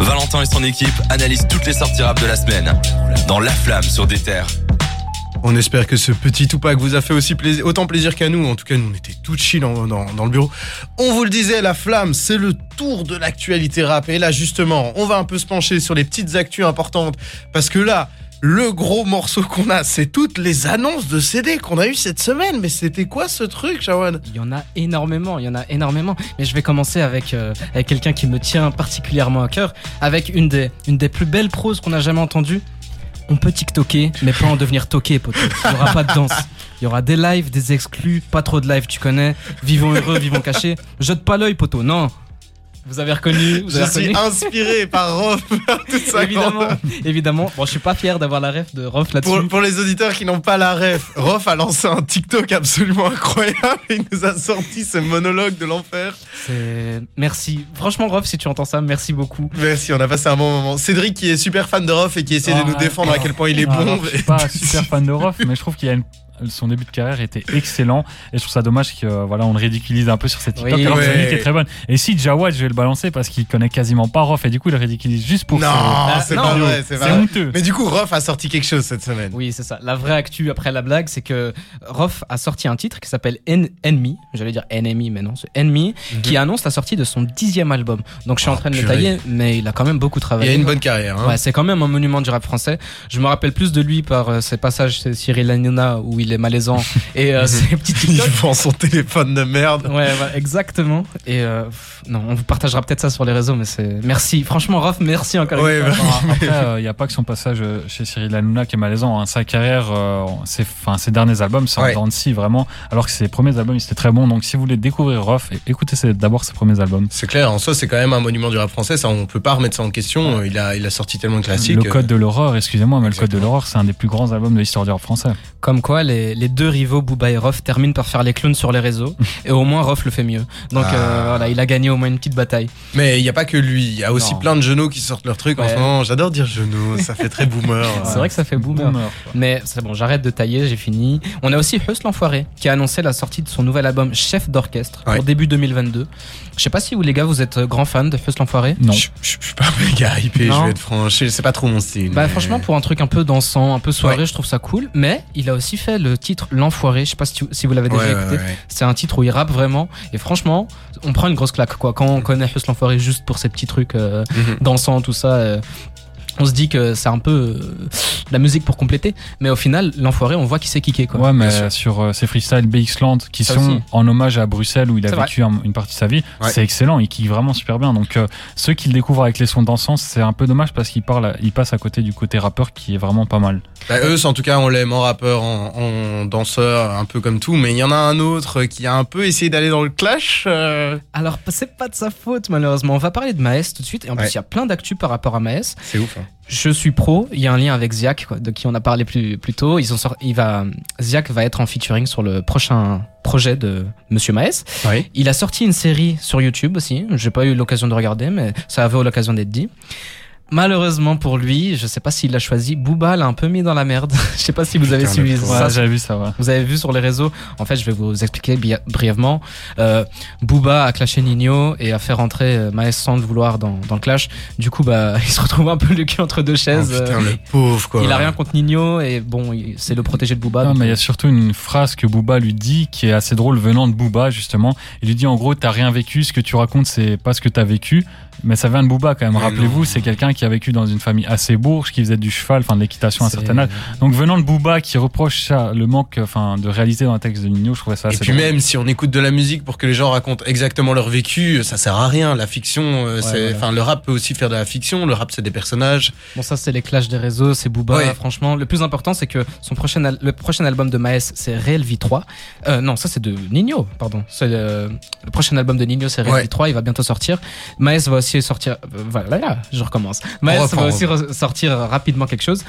Valentin et son équipe analysent toutes les sorties rap de la semaine dans La Flamme sur des terres. On espère que ce petit Tupac vous a fait aussi autant plaisir qu'à nous. En tout cas, nous, on était tout chill dans, dans, dans le bureau. On vous le disait, la flamme, c'est le tour de l'actualité rap. Et là, justement, on va un peu se pencher sur les petites actus importantes. Parce que là, le gros morceau qu'on a, c'est toutes les annonces de CD qu'on a eu cette semaine. Mais c'était quoi ce truc, Shawan? Il y en a énormément, il y en a énormément. Mais je vais commencer avec, euh, avec quelqu'un qui me tient particulièrement à cœur, avec une des, une des plus belles proses qu'on a jamais entendues. On peut TikToker, mais pas en devenir toqué, poteau. Il n'y aura pas de danse. Il y aura des lives, des exclus, pas trop de lives, tu connais. Vivons heureux, vivons cachés. Jette pas l'œil, poteau. Non, vous avez reconnu vous Je avez suis reconnu inspiré par Rof. Évidemment, évidemment. Bon, je suis pas fier d'avoir la ref de Rof là-dessus. Pour, pour les auditeurs qui n'ont pas la ref, Rof a lancé un TikTok absolument incroyable. Il nous a sorti ce monologue de l'enfer. C'est- Merci. Franchement, Rof, si tu entends ça, merci beaucoup. Merci, on a passé un bon moment. Cédric qui est super fan de Rof et qui essaie de Ah, nous défendre à quel point il est Ah, bon. alors, je suis pas super fan de Rof, mais je trouve qu'il y a une son début de carrière était excellent et je trouve ça dommage que euh, voilà on le ridiculise un peu sur cette TikTok Oui. alors que Ouais. est très bonne et si Jawad je vais le balancer parce qu'il connaît quasiment pas Rof et du coup il le ridiculise juste pour Non, c'est non, pas vrai, c'est honteux Mais du coup, Rof a sorti quelque chose cette semaine. Oui, c'est ça. La vraie actu après la blague, c'est que Rof a sorti un titre qui s'appelle En- Enemy. J'allais dire Enemy, mais non, c'est Enemy, qui annonce la sortie de son dixième album. Donc je suis en. Oh, train de le tailler, mais il a quand même beaucoup Il travaillé. a une bonne carrière. Hein. Ouais, c'est quand même un monument du rap français. Je me rappelle plus de lui par euh, ses passages chez Cyril Hanouna où il est malaisant et euh, ses petits Il TikTok. vend son téléphone de merde. Ouais, voilà, exactement. Et euh, non, on vous partagera peut-être ça sur les réseaux, mais c'est merci. Franchement, Rof, merci encore Ouais, une fois. Alors, Après, il n'y a pas que son passage euh, chez Cyril Hanouna qui est malaisant. hein. Sa carrière, euh, ses, enfin, ses derniers albums, c'est Ouais. en dents de scie, vraiment. Alors que ses premiers albums, ils étaient très bons. Donc, si vous voulez découvrir Rof, é- écoutez d'abord ses premiers albums. C'est clair, en soi, c'est quand même un monument du rap français. Ça, on peut pas remettre ça en question. Il a, il a sorti tellement de classiques. Le Code de l'horreur, excusez-moi, mais le Code de l'horreur, c'est un des plus grands albums de l'histoire du rap français. Comme quoi, les, les deux rivaux, Booba et Rof, terminent par faire les clowns sur les réseaux. et au moins, Rof le fait mieux. Donc Ah. euh, voilà, il a gagné au moins une petite bataille. Mais il n'y a pas que lui. Il y a aussi Non. plein de genoux qui sortent leur truc en Ouais. ce moment. J'adore dire genoux. Ça fait très boomer. C'est vrai que ça fait boomer. Mais c'est bon, j'arrête de tailler, j'ai fini. On a aussi Huss l'Enfoiré qui a annoncé la sortie de son nouvel album Chef d'orchestre Ouais. pour début 2022. Je sais pas si vous les gars vous êtes grands fans de Huss l'Enfoiré. Non. Je, suis pas méga hypé, Non. je vais être franc. Je- C'est pas trop mon style. Bah mais- franchement pour un truc un peu dansant, un peu soirée, je trouve ça cool. Mais il a aussi fait le titre L'Enfoiré. Je sais pas si, tu- si vous l'avez déjà Ouais, écouté. ouais. C'est un titre où il rappe vraiment. Et franchement, on prend une grosse claque quoi. Quand on connaît Huss l'Enfoiré juste pour ces petits trucs euh, Mhm. dansants, tout ça. euh, on se dit que c'est un peu euh, de la musique pour compléter, mais au final, l'enfoiré, on voit qu'il sait kicker quoi. Ouais, mais sur euh, ces freestyles BX-Land qui Ça sont aussi. en hommage à Bruxelles où il a vécu un- une partie de sa vie, Ouais. c'est excellent, il kick vraiment super bien. Donc euh, ceux qui le découvrent avec les sons dansants, c'est un peu dommage parce qu'il parle, il passe à côté du côté rappeur qui est vraiment pas mal. Bah, eux, en tout cas, on l'aime en rappeur, en, en danseur, un peu comme tout. Mais il y en a un autre qui a un peu essayé d'aller dans le clash. euh, Alors, c'est pas de sa faute, malheureusement. On va parler de Maes tout de suite. Et en Ouais. plus, il y a plein d'actu par rapport à Maes. C'est ouf. hein. Je suis pro. Il y a un lien avec Ziak, quoi, de qui on a parlé plus, plus tôt. Ils ont il va, Ziak va être en featuring sur le prochain projet de Monsieur Maes. Oui. Il a sorti une série sur YouTube aussi. J'ai pas eu l'occasion de regarder, mais ça avait l'occasion d'être dit. Malheureusement pour lui, je sais pas s'il l'a choisi. Booba l'a un peu mis dans la merde. je sais pas si vous avez Putain, suivi ça Ouais, j'avais vu ça, ouais. vous avez vu sur les réseaux, en fait, je vais vous expliquer brièvement. Euh, Booba a clashé Nino et a fait rentrer euh, Maes sans le vouloir dans, dans le clash. Du coup, bah, il se retrouve un peu le cul entre deux Oh, chaises. putain, Euh, le pauvre, quoi. il a rien contre Nino et bon, il- c'est le protégé de Booba. Non, donc, mais il y euh, a surtout une phrase que Booba lui dit qui est assez drôle venant de Booba justement. Il lui dit en gros t'as rien vécu, ce que tu racontes c'est pas ce que t'as vécu, mais ça vient de Booba quand même. Rappelez-vous, c'est quelqu'un qui a vécu dans une famille assez bourge, qui faisait du cheval, enfin de l'équitation à un certain âge. Donc venant de Booba qui reproche ça, le manque enfin de réalité dans le texte de Nino, je trouvais ça Et assez puis drôle. même si on écoute de la musique pour que les gens racontent exactement leur vécu, ça sert à rien. La fiction, euh, c'est, le rap peut aussi faire de la fiction. Le rap, c'est des personnages. Bon, ça, c'est les clashs des réseaux, c'est Booba. Ouais. Franchement, le plus important, c'est que son prochain, al- le prochain album de Maes, c'est Real Vie 3. Euh, non, ça, c'est de Nino, pardon. C'est le, le prochain album de Nino, c'est Real Ouais. Vie 3. Il va bientôt sortir. Maes va aussi sortir. euh, voilà, là, je recommence. Maes reprend, va aussi sortir rapidement quelque chose.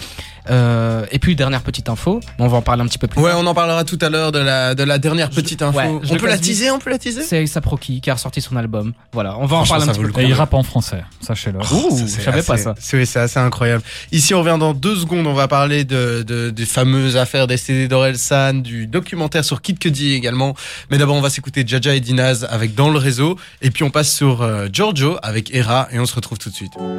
Euh, et puis dernière petite info, on va en parler un petit peu plus Ouais, tard. on en parlera tout à l'heure de la, de la dernière Je- petite info. ouais, on peut la teaser, on peut la teaser C'est Aesop Rocky qui a ressorti son album. Voilà, on va en parler un petit peu plus Et il rappe en français, sachez-le. Ouh, Ça, je savais pas assez- ça. C'est oui, c'est assez incroyable. Ici, on revient dans deux secondes. On va parler de, de- des fameuses affaires des CD d'Orelsan, du documentaire sur Kid Cudi également. Mais d'abord, on va s'écouter Jaja et Dinaz avec Dans le réseau. Et puis, on passe sur euh, Giorgio avec Hera et on se retrouve tout de suite.